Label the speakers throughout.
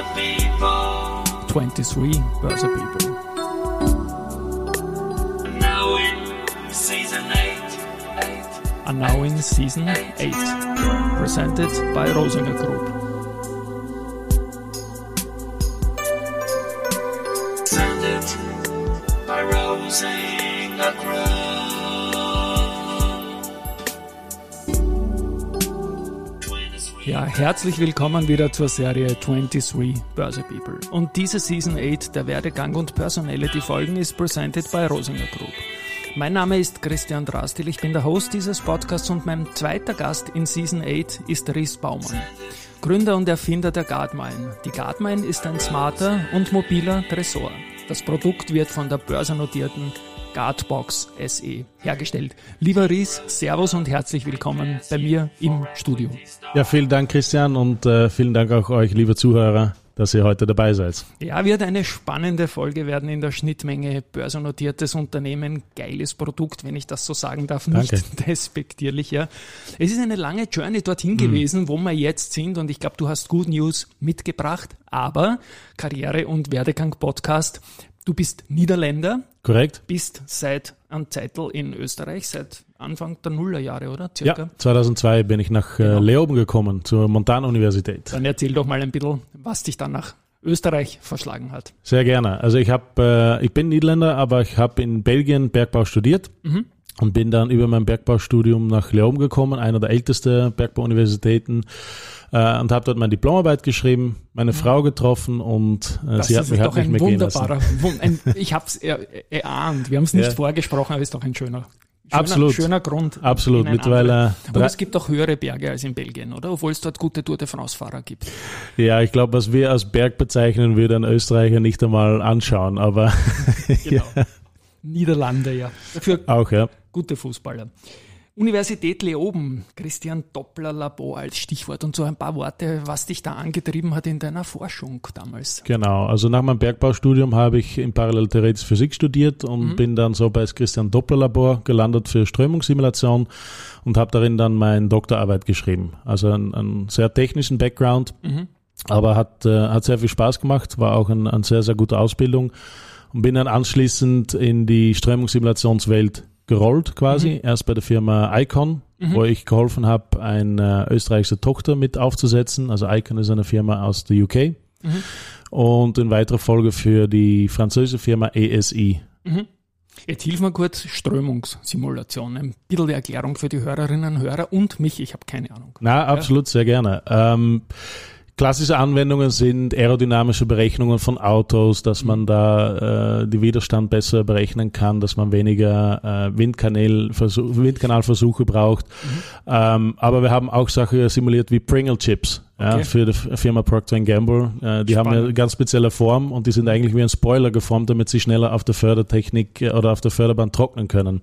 Speaker 1: Börse People.
Speaker 2: 23 Börse People.
Speaker 1: Now in season 8. 8.
Speaker 2: And now in season 8. Presented by Rosinger Group. Ja, herzlich willkommen wieder zur Serie 23 Börse People. Und diese Season 8 der Werdegang und Personality Folgen ist presented by Rosinger Group. Mein Name ist Christian Drastil, ich bin der Host dieses Podcasts und mein zweiter Gast in Season 8 ist Ries Baumann. Gründer und Erfinder der Guardmine. Die Guardmine ist ein smarter und mobiler Tresor. Das Produkt wird von der börsennotierten Guardbox SE hergestellt. Lieber Ries, Servus und herzlich willkommen bei mir im Studio.
Speaker 3: Ja, vielen Dank, Christian, und äh, vielen Dank auch euch, liebe Zuhörer, dass ihr heute dabei seid.
Speaker 2: Ja, wird eine spannende Folge werden in der Schnittmenge börsennotiertes Unternehmen, geiles Produkt, wenn ich das so sagen darf, nicht
Speaker 3: Danke.
Speaker 2: despektierlich, ja. Es ist eine lange Journey
Speaker 3: Mhm.
Speaker 2: dorthin gewesen, wo wir jetzt sind und ich glaube, du hast Good News mitgebracht, aber Karriere- und Werdegang-Podcast, du bist Niederländer,
Speaker 3: Korrekt?
Speaker 2: bist seit einem Zeitl in Österreich, seit Anfang der Nullerjahre, oder?
Speaker 3: Ja,
Speaker 2: Circa.
Speaker 3: 2002 bin ich nach
Speaker 2: Genau.
Speaker 3: äh, Leoben gekommen, zur Montana-Universität.
Speaker 2: Dann erzähl doch mal ein bisschen, was dich dann nach Österreich verschlagen hat.
Speaker 3: Sehr gerne. Also ich habe, äh, ich bin Niederländer, aber ich habe in Belgien Bergbau studiert und bin dann über mein Bergbaustudium nach Leoben gekommen, einer der ältesten Bergbauuniversitäten, äh, und habe dort meine Diplomarbeit geschrieben, meine Frau getroffen und äh,
Speaker 2: Das
Speaker 3: sie hat
Speaker 2: ist
Speaker 3: mich halt
Speaker 2: doch
Speaker 3: nicht
Speaker 2: ein
Speaker 3: mehr gehen lassen.
Speaker 2: ein, ich habe es erahnt, wir haben es nicht
Speaker 3: Ja.
Speaker 2: vorgesprochen, aber ist doch ein schöner, schöner,
Speaker 3: Absolut.
Speaker 2: schöner Grund.
Speaker 3: Absolut. Mittlerweile
Speaker 2: Aber es gibt auch höhere Berge als in Belgien, oder? Obwohl es dort gute Tour de France-Fahrer gibt.
Speaker 3: Ja, ich glaube, was wir als Berg bezeichnen, würde ein Österreicher nicht einmal anschauen, aber
Speaker 2: Genau. Niederlande, ja. Dafür
Speaker 3: auch, ja.
Speaker 2: Gute Fußballer. Universität Leoben, Christian Doppler-Labor als Stichwort und so ein paar Worte, was dich da angetrieben hat in deiner Forschung damals.
Speaker 3: Genau, also nach meinem Bergbaustudium habe ich in Parallel Theoretische Physik studiert und bin dann so bei das Christian Doppler Labor gelandet für Strömungssimulation und habe darin dann meine Doktorarbeit geschrieben. Also einen, einen sehr technischen Background, aber hat, äh, hat sehr viel Spaß gemacht, war auch ein, eine sehr, sehr gute Ausbildung und bin dann anschließend in die Strömungssimulationswelt gerollt quasi. Erst bei der Firma Icon, wo ich geholfen habe, eine österreichische Tochter mit aufzusetzen. Also Icon ist eine Firma aus der UK. Und in weiterer Folge für die französische Firma ESI.
Speaker 2: Jetzt hilf mir kurz, Strömungssimulation. Ein bisschen die Erklärung für die Hörerinnen und Hörer und mich, ich habe keine Ahnung.
Speaker 3: Na, absolut, sehr gerne. Ähm, klassische Anwendungen sind aerodynamische Berechnungen von Autos, dass man da äh, die Widerstand besser berechnen kann, dass man weniger äh, Windkanal Windkanalversuche braucht. Ähm, aber wir haben auch Sachen simuliert wie Pringle Chips. Ja,
Speaker 2: Okay.
Speaker 3: für die Firma Procter Gamble. Äh, die haben
Speaker 2: Spannend.
Speaker 3: eine ganz spezielle Form und die sind eigentlich wie ein Spoiler geformt, damit sie schneller auf der Fördertechnik äh, oder auf der Förderbahn trocknen können.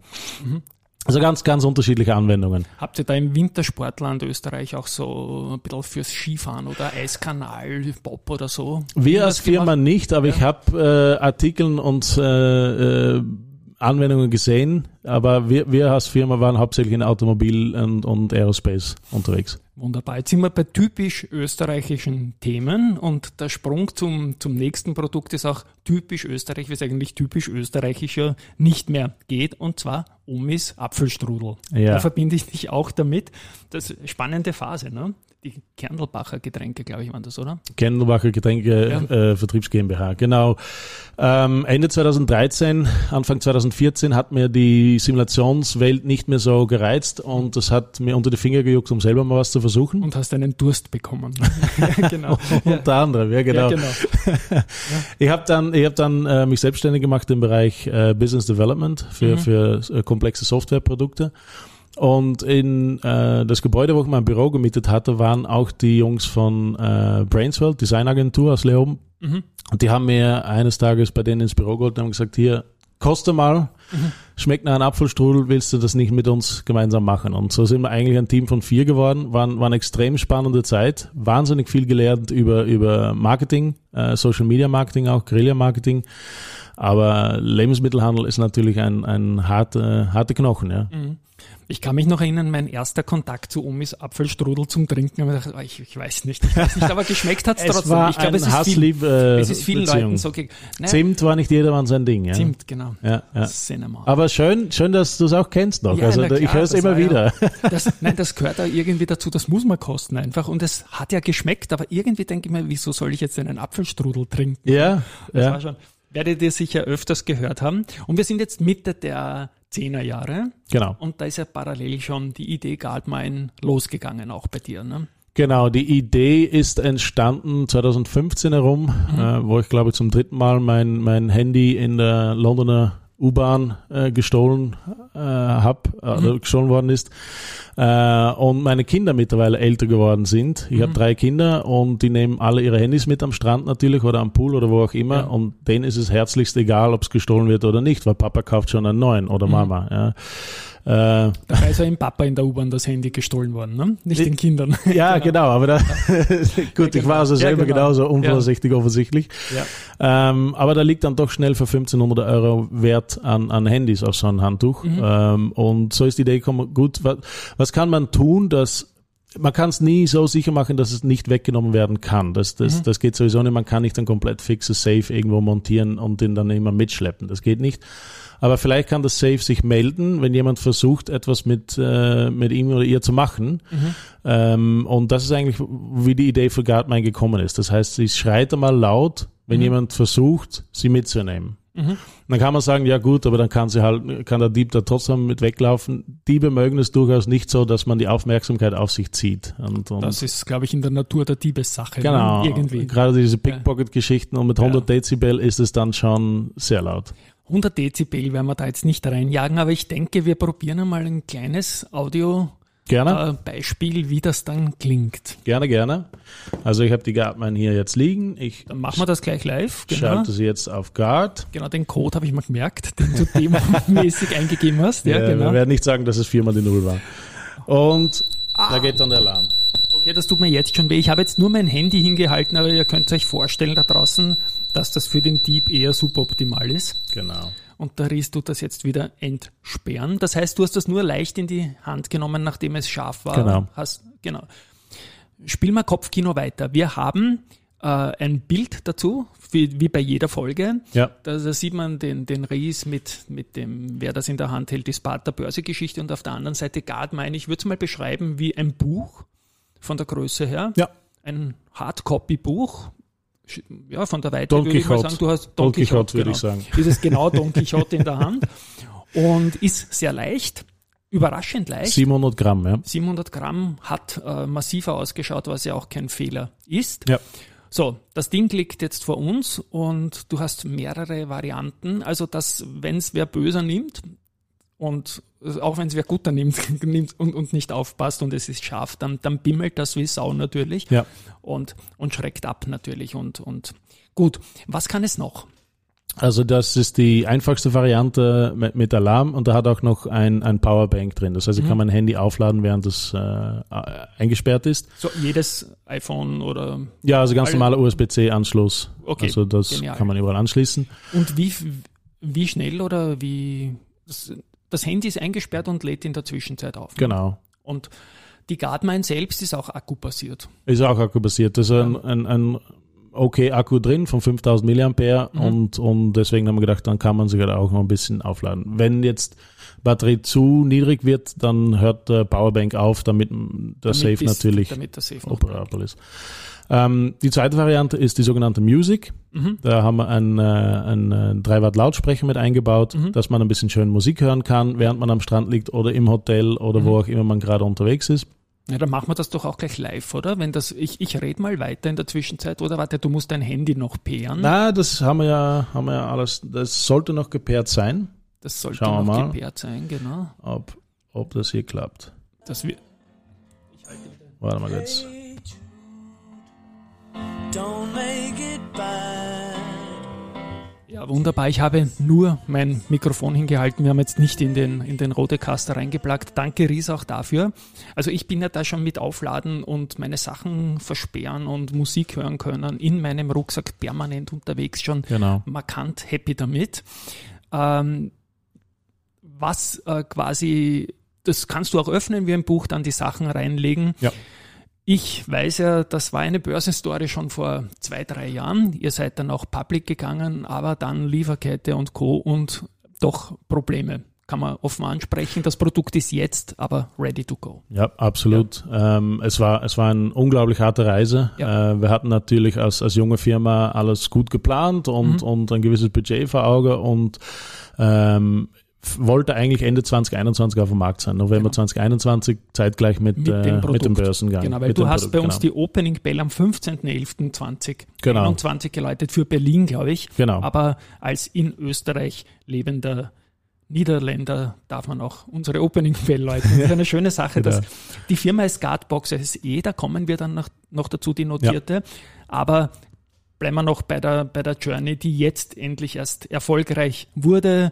Speaker 3: Also ganz, ganz unterschiedliche Anwendungen.
Speaker 2: Habt ihr da im Wintersportland Österreich auch so ein bisschen fürs Skifahren oder Eiskanal, Bob oder so?
Speaker 3: Wir als Firma
Speaker 2: gemacht?
Speaker 3: nicht, aber ich habe äh, Artikeln und äh, äh, Anwendungen gesehen, aber wir, wir als Firma waren hauptsächlich in Automobil und, und Aerospace unterwegs.
Speaker 2: Wunderbar. Jetzt sind wir bei typisch österreichischen Themen und der Sprung zum, zum nächsten Produkt ist auch typisch österreich, wie es eigentlich typisch österreichischer nicht mehr geht, und zwar Omis Apfelstrudel.
Speaker 3: Ja.
Speaker 2: Da verbinde ich dich auch damit. Das ist eine spannende Phase, ne? Die Kernelbacher Getränke, glaube ich, waren das, oder?
Speaker 3: Kendelbacher Getränke
Speaker 2: Ja.
Speaker 3: äh, Vertriebs GmbH, genau. Ähm, Ende 2013, Anfang 2014 hat mir die Simulationswelt nicht mehr so gereizt und das hat mir unter die Finger gejuckt, um selber mal was zu versuchen.
Speaker 2: Und hast einen Durst bekommen. ja, genau.
Speaker 3: Unter anderem, ja genau.
Speaker 2: Ja, genau.
Speaker 3: Ich habe dann, ich hab dann äh, mich selbstständig gemacht im Bereich äh, Business Development für, für äh, komplexe Softwareprodukte. Und in äh, das Gebäude, wo ich mein Büro gemietet hatte, waren auch die Jungs von äh, Brainsworld, Designagentur aus Leoben. Und die haben mir eines Tages bei denen ins Büro geholt und haben gesagt, hier, koste mal, schmeckt nach einem Apfelstrudel, willst du das nicht mit uns gemeinsam machen? Und so sind wir eigentlich ein Team von vier geworden, waren, waren extrem spannende Zeit, wahnsinnig viel gelernt über, über Marketing, äh, Social Media Marketing auch, Guerilla Marketing. Aber Lebensmittelhandel ist natürlich ein, ein harte, harte Knochen, ja.
Speaker 2: Mhm. Ich kann mich noch erinnern, mein erster Kontakt zu Omis Apfelstrudel zum Trinken. Ich, dachte, ich, ich, weiß nicht, ich weiß nicht, aber geschmeckt hat es trotzdem.
Speaker 3: War
Speaker 2: ich glaube,
Speaker 3: es,
Speaker 2: ist viel,
Speaker 3: äh,
Speaker 2: es ist vielen
Speaker 3: Beziehung.
Speaker 2: Leuten so. ge- Naja,
Speaker 3: Zimt war nicht jedermann sein Ding, ja.
Speaker 2: Zimt, genau.
Speaker 3: Ja, ja.
Speaker 2: Cinema.
Speaker 3: Aber schön, schön, dass du es auch kennst noch.
Speaker 2: Ja,
Speaker 3: also da- ich
Speaker 2: klar,
Speaker 3: höre es immer wieder.
Speaker 2: Das, nein, das gehört da irgendwie dazu, das muss man kosten einfach. Und es hat ja geschmeckt, aber irgendwie denke ich mir, wieso soll ich jetzt einen Apfelstrudel trinken?
Speaker 3: Ja,
Speaker 2: Das
Speaker 3: ja.
Speaker 2: war schon, werdet ihr sicher öfters gehört haben. Und wir sind jetzt Mitte der Zehnerjahre
Speaker 3: Genau.
Speaker 2: und da ist ja parallel schon die Idee Goldmine losgegangen, auch bei dir. Ne?
Speaker 3: Genau, die Idee ist entstanden 2015 herum, äh, wo ich glaube zum dritten Mal mein, mein Handy in der Londoner U-Bahn äh, gestohlen äh, hab, oder gestohlen worden ist. Äh, und meine Kinder mittlerweile älter geworden sind. Ich habe drei Kinder und die nehmen alle ihre Handys mit am Strand natürlich oder am Pool oder wo auch immer.
Speaker 2: Ja.
Speaker 3: Und denen ist es herzlichst egal, ob es gestohlen wird oder nicht, weil Papa kauft schon einen neuen oder Mama. Ja. Äh,
Speaker 2: Dabei ist ja im Papa in der U-Bahn das Handy gestohlen worden, ne? nicht den Kindern.
Speaker 3: Ja, genau, aber da, gut, ich war also
Speaker 2: Ja,
Speaker 3: selber
Speaker 2: genau.
Speaker 3: genauso unvorsichtig offensichtlich.
Speaker 2: Ja.
Speaker 3: Ähm, aber da liegt dann doch schnell für 1500 Euro Wert an, an Handys auf so ein Handtuch.
Speaker 2: Mhm.
Speaker 3: Ähm, und so ist die Idee gekommen, gut, was, was kann man tun, dass man kann es nie so sicher machen, dass es nicht weggenommen werden kann. Das,
Speaker 2: Mhm.
Speaker 3: das, das geht sowieso nicht. Man kann nicht ein komplett fixes Safe irgendwo montieren und den dann immer mitschleppen. Das geht nicht. Aber vielleicht kann das Safe sich melden, wenn jemand versucht, etwas mit, äh, mit ihm oder ihr zu machen. Ähm, und das ist eigentlich, wie die Idee für Guardmine gekommen ist. Das heißt, sie schreit einmal laut, wenn jemand versucht, sie mitzunehmen. Dann kann man sagen, ja gut, aber dann kann sie halt, kann der Dieb da trotzdem mit weglaufen. Diebe mögen es durchaus nicht so, dass man die Aufmerksamkeit auf sich zieht. Und, und
Speaker 2: Das ist, glaube ich, in der Natur der Diebessache.
Speaker 3: genau,
Speaker 2: Ne? Irgendwie.
Speaker 3: gerade diese Pickpocket-Geschichten und mit 100 Dezibel ist es dann schon sehr laut.
Speaker 2: 100 Dezibel werden wir da jetzt nicht reinjagen, aber ich denke, wir probieren einmal ein kleines Audio-Beispiel,
Speaker 3: Gerne,
Speaker 2: wie das dann klingt.
Speaker 3: gerne, gerne. Also ich habe die Guardmine hier jetzt liegen. Ich
Speaker 2: Dann machen wir das gleich live. Genau,
Speaker 3: schalte sie jetzt auf Guard.
Speaker 2: genau den Code habe ich mal gemerkt, den du demomäßig eingegeben hast. Ja,
Speaker 3: Äh,
Speaker 2: genau.
Speaker 3: Wir werden nicht sagen, dass es viermal die Null war. Und
Speaker 2: Ah.
Speaker 3: da geht dann der Alarm.
Speaker 2: Okay, das tut mir jetzt schon weh. Ich habe jetzt nur mein Handy hingehalten, aber ihr könnt euch vorstellen da draußen, dass das für den Dieb eher suboptimal ist.
Speaker 3: Genau.
Speaker 2: Und der Ries tut das jetzt wieder entsperren. Das heißt, du hast das nur leicht in die Hand genommen, nachdem es scharf war.
Speaker 3: Genau.
Speaker 2: Hast, genau. Spiel mal Kopfkino weiter. Wir haben äh, ein Bild dazu, wie, wie bei jeder Folge.
Speaker 3: Ja.
Speaker 2: Da, da sieht man den, den Ries mit, mit dem, wer das in der Hand hält, die Sparta Börsegeschichte und auf der anderen Seite Guardmine. Ich würde es mal beschreiben wie ein Buch von der Größe her.
Speaker 3: Ja.
Speaker 2: Ein Hardcopy-Buch. Ja, von der Weite
Speaker 3: Don
Speaker 2: würde ich mal
Speaker 3: Quixote.
Speaker 2: sagen, du hast
Speaker 3: Don
Speaker 2: Don
Speaker 3: Quixote,
Speaker 2: Quixote,
Speaker 3: würde
Speaker 2: genau.
Speaker 3: ich sagen.
Speaker 2: Ist es genau Don Quixote in der Hand und ist sehr leicht, überraschend leicht.
Speaker 3: 700 Gramm, ja.
Speaker 2: 700 Gramm hat äh, massiver ausgeschaut, was ja auch kein Fehler ist.
Speaker 3: Ja.
Speaker 2: So, das Ding liegt jetzt vor uns und du hast mehrere Varianten. Also, dass, wenn es wer böser nimmt und äh, auch wenn es wer guter nimmt, nimmt und, und nicht aufpasst und es ist scharf, dann, dann bimmelt das wie Sau natürlich
Speaker 3: Ja.
Speaker 2: und, und schreckt ab natürlich. Und, und gut, was kann es noch?
Speaker 3: Also das ist die einfachste Variante mit, mit Alarm und da hat auch noch ein, ein Powerbank drin. Das heißt, ich
Speaker 2: Mhm.
Speaker 3: kann mein Handy aufladen, während es äh, eingesperrt ist.
Speaker 2: So, jedes iPhone oder
Speaker 3: Ja, also ganz normaler USB-C-Anschluss.
Speaker 2: Okay,
Speaker 3: Also das
Speaker 2: genial.
Speaker 3: kann man überall anschließen.
Speaker 2: Und wie, wie schnell oder wie das, Handy ist eingesperrt und lädt in der Zwischenzeit auf.
Speaker 3: Genau.
Speaker 2: Und die Guardmine selbst ist auch akkubasiert.
Speaker 3: Ist auch akkubasiert. Das ist ein, ein, ein okay Akku drin von 5000 mAh
Speaker 2: Mhm.
Speaker 3: und, und deswegen haben wir gedacht, dann kann man sich halt auch noch ein bisschen aufladen. Wenn jetzt Batterie zu niedrig wird, dann hört der Powerbank auf, damit der
Speaker 2: Damit
Speaker 3: Safe
Speaker 2: ist-
Speaker 3: natürlich
Speaker 2: Damit der Safe
Speaker 3: operabel ist. Ähm, die zweite Variante ist die sogenannte Music.
Speaker 2: Mhm.
Speaker 3: Da haben wir einen, äh, einen, äh, 3 Watt Lautsprecher mit eingebaut,
Speaker 2: Mhm.
Speaker 3: dass man ein bisschen schön Musik hören kann, während man am Strand liegt oder im Hotel oder
Speaker 2: Mhm.
Speaker 3: wo auch immer man gerade unterwegs ist.
Speaker 2: Ja, dann machen wir das doch auch gleich live, oder? Wenn das, ich, ich rede mal weiter in der Zwischenzeit, oder warte, du musst dein Handy noch pairen.
Speaker 3: Na, das haben wir ja, haben wir ja alles, das sollte noch gepaart sein,
Speaker 2: das sollte
Speaker 3: schauen
Speaker 2: noch
Speaker 3: mal.
Speaker 2: gepaart sein, genau.
Speaker 3: ob, ob das hier klappt.
Speaker 2: Das wir,
Speaker 3: Warte mal jetzt.
Speaker 2: Ja, wunderbar. Ich habe nur mein Mikrofon hingehalten. Wir haben jetzt nicht in den, in den Rodecaster reingeplagt. Danke, Ries, auch dafür. Also ich bin ja da schon mit Aufladen und meine Sachen versperren und Musik hören können in meinem Rucksack permanent unterwegs schon
Speaker 3: Genau.
Speaker 2: markant happy damit. Ähm, was äh, quasi, das kannst du auch öffnen wie ein Buch, dann die Sachen reinlegen.
Speaker 3: Ja.
Speaker 2: Ich weiß ja, das war eine Börsenstory schon vor zwei, drei Jahren. Ihr seid dann auch public gegangen, aber dann Lieferkette und Co. und doch Probleme. Kann man offen ansprechen. Das Produkt ist jetzt aber ready to go.
Speaker 3: Ja, absolut. Ähm, es, war, es war eine unglaublich harte Reise.
Speaker 2: Ja.
Speaker 3: Äh, wir hatten natürlich als, als junge Firma alles gut geplant und,
Speaker 2: Mhm.
Speaker 3: und ein gewisses Budget vor Auge und ähm, wollte eigentlich Ende 2021 auf dem Markt sein. November 2021, zeitgleich mit,
Speaker 2: Genau. Mit dem
Speaker 3: äh, mit dem Börsengang.
Speaker 2: Genau, weil du hast
Speaker 3: Produkt,
Speaker 2: bei uns
Speaker 3: genau.
Speaker 2: die Opening Bell am 15.11.2021
Speaker 3: Genau.
Speaker 2: geläutet für Berlin, glaube ich.
Speaker 3: Genau.
Speaker 2: Aber als in Österreich lebender Niederländer darf man auch unsere Opening Bell läuten. Das ist eine schöne Sache. Dass
Speaker 3: Genau.
Speaker 2: die Firma ist Guardbox SE, da kommen wir dann noch, noch dazu, die notierte. Aber bleiben wir noch bei der, bei der Journey, die jetzt endlich erst erfolgreich wurde.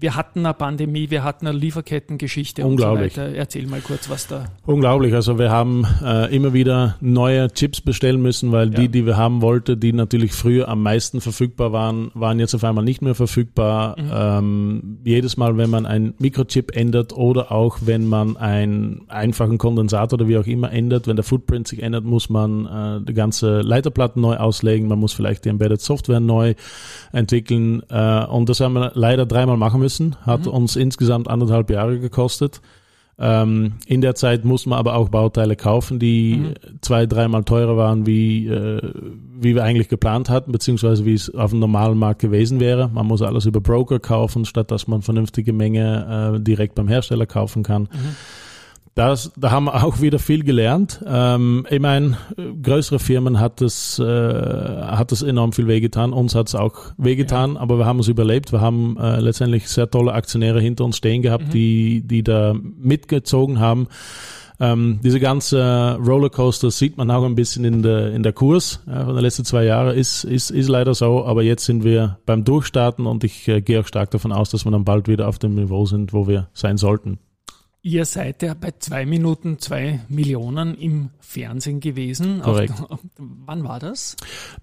Speaker 2: Wir hatten eine Pandemie, wir hatten eine Lieferkettengeschichte
Speaker 3: Unglaublich.
Speaker 2: und so weiter. Erzähl mal kurz, was da
Speaker 3: Unglaublich. Also wir haben äh, immer wieder neue Chips bestellen müssen, weil
Speaker 2: Ja.
Speaker 3: die, die wir haben wollten, die natürlich früher am meisten verfügbar waren, waren jetzt auf einmal nicht mehr verfügbar.
Speaker 2: Mhm.
Speaker 3: Ähm, jedes Mal, wenn man ein Mikrochip ändert oder auch wenn man einen einfachen Kondensator oder wie auch immer ändert, wenn der Footprint sich ändert, muss man äh, die ganze Leiterplatten neu auslegen. Man muss vielleicht die Embedded Software neu entwickeln. Äh, und das haben wir leider dreimal machen müssen. Hat uns insgesamt anderthalb Jahre gekostet. Ähm, in der Zeit muss man aber auch Bauteile kaufen, die zwei, dreimal teurer waren, wie, äh, wie wir eigentlich geplant hatten, beziehungsweise wie es auf dem normalen Markt gewesen wäre. Man muss alles über Broker kaufen, statt dass man vernünftige Menge äh, direkt beim Hersteller kaufen kann. Das, da haben wir auch wieder viel gelernt. Ähm, ich meine, größere Firmen hat es, äh, hat es enorm viel wehgetan. Uns hat es auch wehgetan, aber wir haben es überlebt. Wir haben äh, letztendlich sehr tolle Aktionäre hinter uns stehen gehabt, die, die da mitgezogen haben. Ähm, diese ganze Rollercoaster sieht man auch ein bisschen in der, in der Kurs ja, von den letzten zwei Jahren. Ist, ist, ist leider so, aber jetzt sind wir beim Durchstarten und ich äh, gehe auch stark davon aus, dass wir dann bald wieder auf dem Niveau sind, wo wir sein sollten.
Speaker 2: Ihr seid ja bei zwei Minuten zwei Millionen im Fernsehen gewesen.
Speaker 3: Korrekt.
Speaker 2: Auf, wann war das?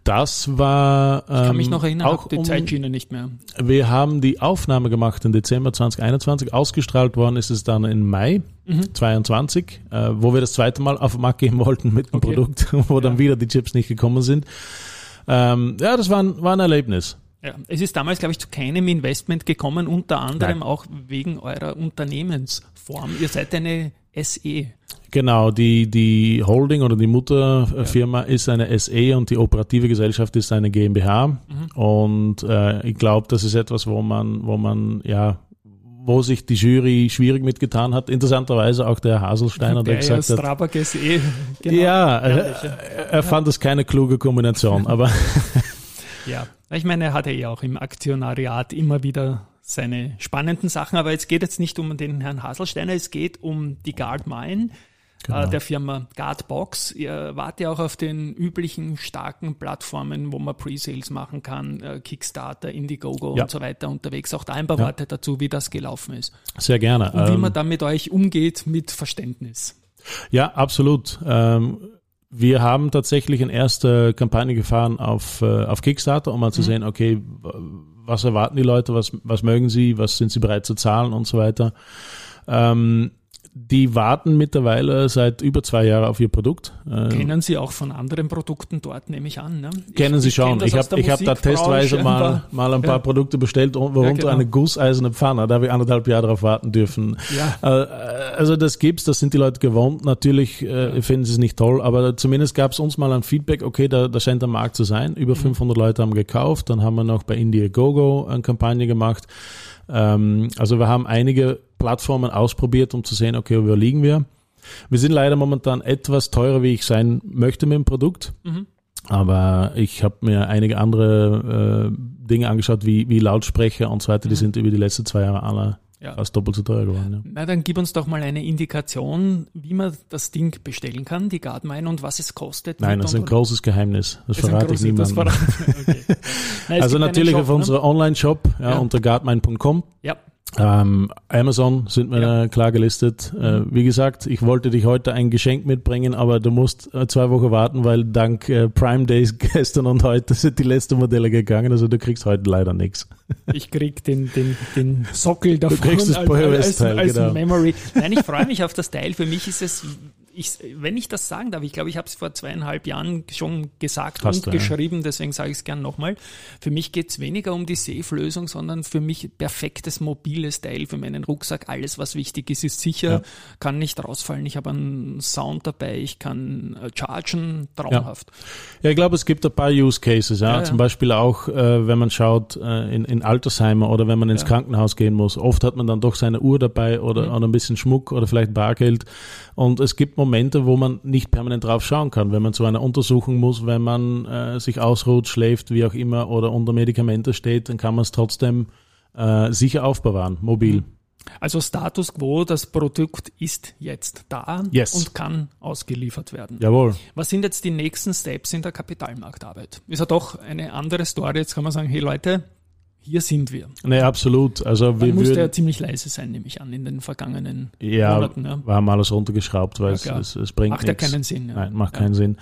Speaker 3: Das war. Ähm,
Speaker 2: Ich kann mich noch erinnern,
Speaker 3: auch
Speaker 2: die
Speaker 3: um,
Speaker 2: Zeitschiene nicht mehr.
Speaker 3: Wir haben die Aufnahme gemacht im Dezember 2021. Ausgestrahlt worden ist es dann im Mai
Speaker 2: Mhm.
Speaker 3: 22, äh, wo wir das zweite Mal auf den Markt gehen wollten mit dem
Speaker 2: Okay.
Speaker 3: Produkt, wo dann wieder die Chips nicht gekommen sind. Ähm, ja, das war ein, war ein Erlebnis.
Speaker 2: Ja, es ist damals, glaube ich, zu keinem Investment gekommen, unter anderem
Speaker 3: Nein.
Speaker 2: auch wegen eurer Unternehmensform. Ihr seid eine. SE.
Speaker 3: Genau, die, die Holding oder die Mutterfirma ist eine SE und die operative Gesellschaft ist eine GmbH.
Speaker 2: Mhm.
Speaker 3: Und äh, ich glaube, das ist etwas, wo man, wo man, ja, wo sich die Jury schwierig mitgetan hat. Interessanterweise auch der Haselsteiner, der
Speaker 2: Der ja
Speaker 3: gesagt hat,
Speaker 2: SE. Genau.
Speaker 3: ja,
Speaker 2: Herrlich,
Speaker 3: er, er fand es keine kluge Kombination, aber
Speaker 2: Ja, ich meine, er hatte ja auch im Aktionariat immer wieder seine spannenden Sachen, aber jetzt geht jetzt nicht um den Herrn Haselsteiner, es geht um die Guard Mine
Speaker 3: Genau.
Speaker 2: äh, der Firma Guardbox. Ihr wart ja auch auf den üblichen starken Plattformen, wo man Pre-Sales machen kann, äh, Kickstarter, Indiegogo
Speaker 3: Ja.
Speaker 2: und so weiter unterwegs. Auch da ein paar
Speaker 3: Ja.
Speaker 2: Worte dazu, wie das gelaufen ist
Speaker 3: sehr gerne.
Speaker 2: und wie
Speaker 3: Ähm,
Speaker 2: man da mit euch umgeht mit Verständnis.
Speaker 3: Ja, absolut. Ähm, wir haben tatsächlich eine erste Kampagne gefahren auf, äh, auf Kickstarter, um mal zu sehen, okay, was erwarten die Leute, was, was mögen sie, was sind sie bereit zu zahlen und so weiter. Ähm, die warten mittlerweile seit über zwei Jahren auf ihr Produkt. Äh,
Speaker 2: Kennen Sie auch von anderen Produkten dort, nehme ich an. Ne?
Speaker 3: Kennen Sie
Speaker 2: ich kenn
Speaker 3: schon. Ich habe ich hab da testweise mal, mal ein paar
Speaker 2: Ja.
Speaker 3: Produkte bestellt, worunter
Speaker 2: Ja, genau.
Speaker 3: eine gusseiserne Pfanne. Da habe ich anderthalb Jahre darauf warten dürfen.
Speaker 2: Ja.
Speaker 3: Äh, Also das gibt's, das sind die Leute gewohnt. Natürlich äh, finden sie es nicht toll, aber zumindest gab es uns mal ein Feedback, okay, da, da scheint der Markt zu sein. Über 500 Leute haben gekauft. Dann haben wir noch bei Indiegogo eine Kampagne gemacht. Ähm, also wir haben einige Plattformen ausprobiert, um zu sehen, okay, wo liegen wir. Wir sind leider momentan etwas teurer, wie ich sein möchte mit dem Produkt. Aber ich habe mir einige andere äh, Dinge angeschaut, wie, wie Lautsprecher und so weiter, die sind über die letzten zwei Jahre alle ja. fast doppelt so teuer geworden. Ja.
Speaker 2: Na, dann gib uns doch mal eine Indikation, wie man das Ding bestellen kann, die Guardmine, und was es kostet.
Speaker 3: Nein, das ist ein großes Geheimnis. Das, das verrate ich niemandem. Okay. Nein, also natürlich Shop, auf ne? unserem Online-Shop ja, ja. unter guardmine.com.
Speaker 2: Ja.
Speaker 3: Ähm, Amazon sind wir ja. klar gelistet. Äh, wie gesagt, ich wollte dich heute ein Geschenk mitbringen, aber du musst äh, zwei Wochen warten, weil dank äh, Prime Days gestern und heute sind die letzten Modelle gegangen. Also du kriegst heute leider nichts.
Speaker 2: Ich krieg den, den, den Sockel davon
Speaker 3: du kriegst das als, als, als, als genau.
Speaker 2: Memory. Nein, ich freue mich auf das Teil. Für mich ist es ich, wenn ich das sagen darf, ich glaube, ich habe es vor zweieinhalb Jahren schon gesagt Hast und du, geschrieben, ja. deswegen sage ich es gern nochmal. Für mich geht es weniger um die Safe-Lösung, sondern für mich perfektes mobiles Teil für meinen Rucksack. Alles, was wichtig ist, ist sicher, ja. kann nicht rausfallen. Ich habe einen Sound dabei, ich kann äh, chargen, traumhaft.
Speaker 3: Ja. ja, ich glaube, es gibt ein paar Use Cases. Ja. Zum Beispiel auch, äh, wenn man schaut äh, in, in Altersheimer oder wenn man ins Krankenhaus gehen muss. Oft hat man dann doch seine Uhr dabei oder, mhm. oder ein bisschen Schmuck oder vielleicht Bargeld. Und es gibt Momente, wo man nicht permanent drauf schauen kann, wenn man zu einer Untersuchung muss, wenn man äh, sich ausruht, schläft, wie auch immer, oder unter Medikamente steht, dann kann man es trotzdem äh, sicher aufbewahren, mobil. Mhm.
Speaker 2: Also Status quo, das Produkt ist jetzt da
Speaker 3: yes.
Speaker 2: und kann ausgeliefert werden.
Speaker 3: Jawohl.
Speaker 2: Was sind jetzt die nächsten Steps in der Kapitalmarktarbeit? Ist ja doch eine andere Story. Jetzt kann man sagen, hey Leute, hier sind wir.
Speaker 3: Nee, absolut. Also
Speaker 2: Man wir musste ja ziemlich leise sein, nehme ich an, in den vergangenen
Speaker 3: ja, Monaten. Ja, wir haben alles runtergeschraubt, weil ja, es, es, bringt
Speaker 2: Macht nichts. ja keinen Sinn. Ja.
Speaker 3: Nein, macht keinen Sinn.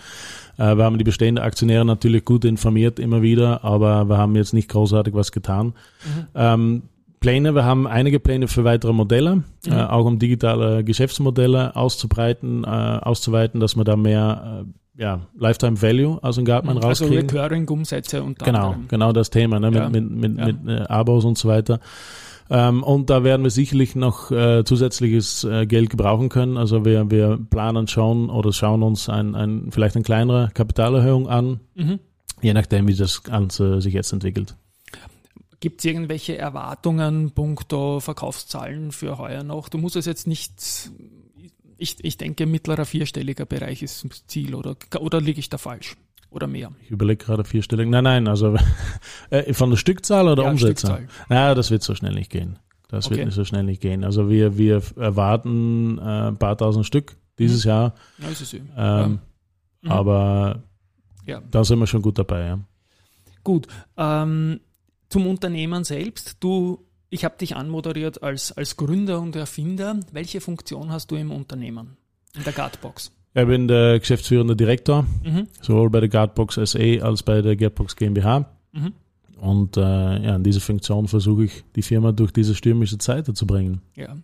Speaker 3: Äh, wir haben die bestehenden Aktionäre natürlich gut informiert immer wieder, aber wir haben jetzt nicht großartig was getan. Mhm. Ähm, Pläne, wir haben einige Pläne für weitere Modelle, mhm. äh, auch um digitale Geschäftsmodelle auszubreiten, äh, auszuweiten, dass wir da mehr äh, ja, Lifetime Value aus dem Gartmann also rauskriegen.
Speaker 2: Also Recurring-Umsätze und
Speaker 3: Genau, anderem. genau das Thema, ne, ja. mit, mit, mit, ja. mit äh, Abos und so weiter. Ähm, und da werden wir sicherlich noch äh, zusätzliches äh, Geld gebrauchen können. Also wir, wir planen schon oder schauen uns ein, ein, vielleicht eine kleinere Kapitalerhöhung an, mhm. je nachdem, wie das Ganze sich jetzt entwickelt.
Speaker 2: Gibt es irgendwelche Erwartungen punkto Verkaufszahlen für heuer noch? Du musst es jetzt nicht ich, ich denke, mittlerer vierstelliger Bereich ist das Ziel oder, oder liege ich da falsch? Oder mehr?
Speaker 3: Ich überlege gerade vierstellig. Nein, nein, also äh, von der Stückzahl oder ja, Umsätze? Stückzahl. Ja, das wird so schnell nicht gehen. Das okay. wird nicht so schnell nicht gehen. Also wir, wir erwarten äh, ein paar tausend Stück dieses mhm. Jahr.
Speaker 2: Ja, ist es
Speaker 3: ähm, ja. Mhm. Aber ja. da sind wir schon gut dabei. Ja.
Speaker 2: Gut. Ähm, zum Unternehmen selbst. Du ich habe dich anmoderiert als, als Gründer und Erfinder. Welche Funktion hast du im Unternehmen, in der Guardbox?
Speaker 3: Ich bin der geschäftsführende Direktor, mhm. sowohl bei der Guardbox SE als bei der Guardbox GmbH. Mhm. Und äh, ja, in dieser Funktion versuche ich, die Firma durch diese stürmische Zeit zu bringen.
Speaker 2: Ja.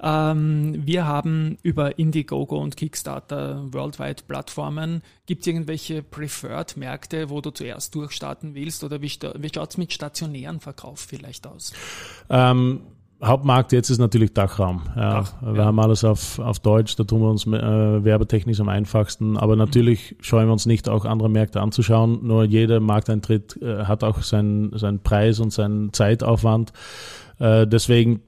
Speaker 2: Ähm, wir haben über Indiegogo und Kickstarter worldwide Plattformen. Gibt es irgendwelche Preferred-Märkte, wo du zuerst durchstarten willst? Oder wie, wie schaut es mit stationären Verkauf vielleicht aus?
Speaker 3: Ähm, Hauptmarkt jetzt ist natürlich Dachraum. Ja. Dach, wir ja. haben alles auf, auf Deutsch, da tun wir uns äh, werbetechnisch am einfachsten. Aber natürlich scheuen wir uns nicht, auch andere Märkte anzuschauen. Nur jeder Markteintritt äh, hat auch seinen, seinen Preis und seinen Zeitaufwand. Äh, deswegen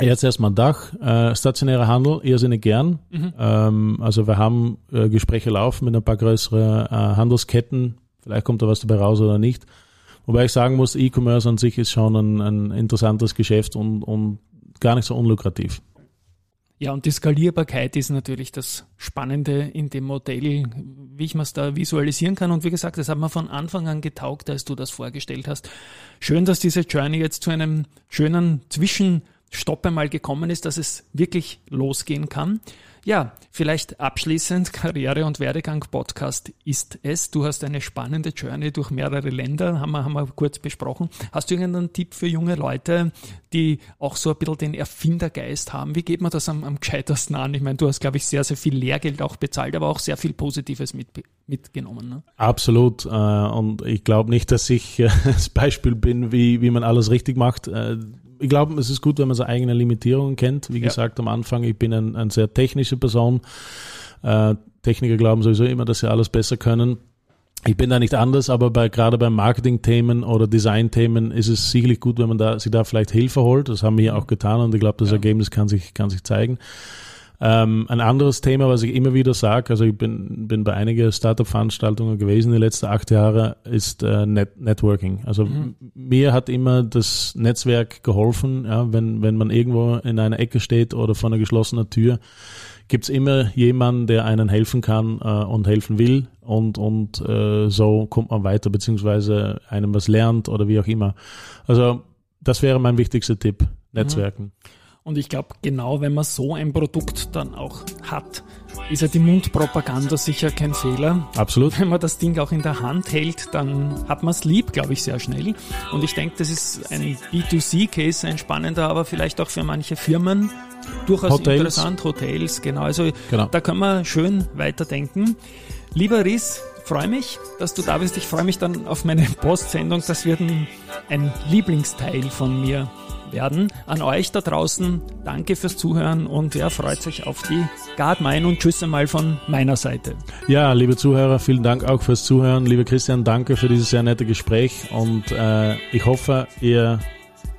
Speaker 3: Jetzt erstmal Dach, äh, stationärer Handel, irrsinnig gern. Mhm. Ähm, also wir haben äh, Gespräche laufen mit ein paar größeren äh, Handelsketten. Vielleicht kommt da was dabei raus oder nicht. Wobei ich sagen muss, E-Commerce an sich ist schon ein, ein interessantes Geschäft und, und gar nicht so unlukrativ.
Speaker 2: Ja, und die Skalierbarkeit ist natürlich das Spannende in dem Modell, wie ich mir es da visualisieren kann. Und wie gesagt, das hat mir von Anfang an getaugt, als du das vorgestellt hast. Schön, dass diese Journey jetzt zu einem schönen Zwischenstopp einmal gekommen ist, dass es wirklich losgehen kann. Ja, vielleicht abschließend Karriere- und Werdegang-Podcast ist es. Du hast eine spannende Journey durch mehrere Länder, haben wir, haben wir kurz besprochen. Hast du irgendeinen Tipp für junge Leute, die auch so ein bisschen den Erfindergeist haben? Wie geht man das am, am gescheitersten an? Ich meine, du hast, glaube ich, sehr, sehr viel Lehrgeld auch bezahlt, aber auch sehr viel Positives mit, mitgenommen. Ne?
Speaker 3: Absolut. Äh, und ich glaube nicht, dass ich äh, das Beispiel bin, wie, wie man alles richtig macht äh, ich glaube, es ist gut, wenn man seine eigenen Limitierungen kennt. Wie ja. gesagt am Anfang, ich bin ein, eine sehr technische Person. Äh, Techniker glauben sowieso immer, dass sie alles besser können. Ich bin da nicht anders, aber bei, gerade bei Marketing-Themen oder Design-Themen ist es sicherlich gut, wenn man da, sich da vielleicht Hilfe holt. Das haben wir auch getan und ich glaube, das ja. Ergebnis kann sich, kann sich zeigen. Ähm, ein anderes Thema, was ich immer wieder sage, also ich bin, bin bei einigen Startup-Veranstaltungen gewesen die letzten acht Jahre, ist äh, Net Networking. Also mhm. mir hat immer das Netzwerk geholfen, ja, wenn, wenn man irgendwo in einer Ecke steht oder vor einer geschlossenen Tür, gibt's immer jemanden, der einen helfen kann äh, und helfen will und, und äh, so kommt man weiter, beziehungsweise einem was lernt oder wie auch immer. Also das wäre mein wichtigster Tipp, Netzwerken. Mhm.
Speaker 2: Und ich glaube, genau wenn man so ein Produkt dann auch hat, ist ja die Mundpropaganda sicher kein Fehler.
Speaker 3: Absolut.
Speaker 2: Wenn man das Ding auch in der Hand hält, dann hat man es lieb, glaube ich, sehr schnell. Und ich denke, das ist ein B2C-Case, ein spannender, aber vielleicht auch für manche Firmen durchaus Hotels. interessant. Hotels, genau. Also genau. da können wir schön weiterdenken. Lieber Riss, freue mich, dass du da bist. Ich freue mich dann auf meine Postsendung. Das wird ein, ein Lieblingsteil von mir werden. An euch da draußen, danke fürs Zuhören und wer freut sich auf die Guardmine und Tschüss einmal von meiner Seite.
Speaker 3: Ja, liebe Zuhörer, vielen Dank auch fürs Zuhören. Lieber Christian, danke für dieses sehr nette Gespräch und äh, ich hoffe, ihr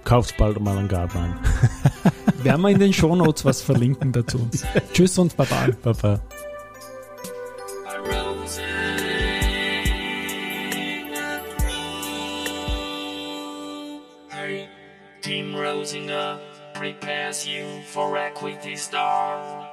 Speaker 3: kauft bald mal einen Guardmine.
Speaker 2: Werden wir in den Shownotes was verlinken dazu. Tschüss und Baba.
Speaker 3: Baba.
Speaker 1: Prepares you for Equity Star.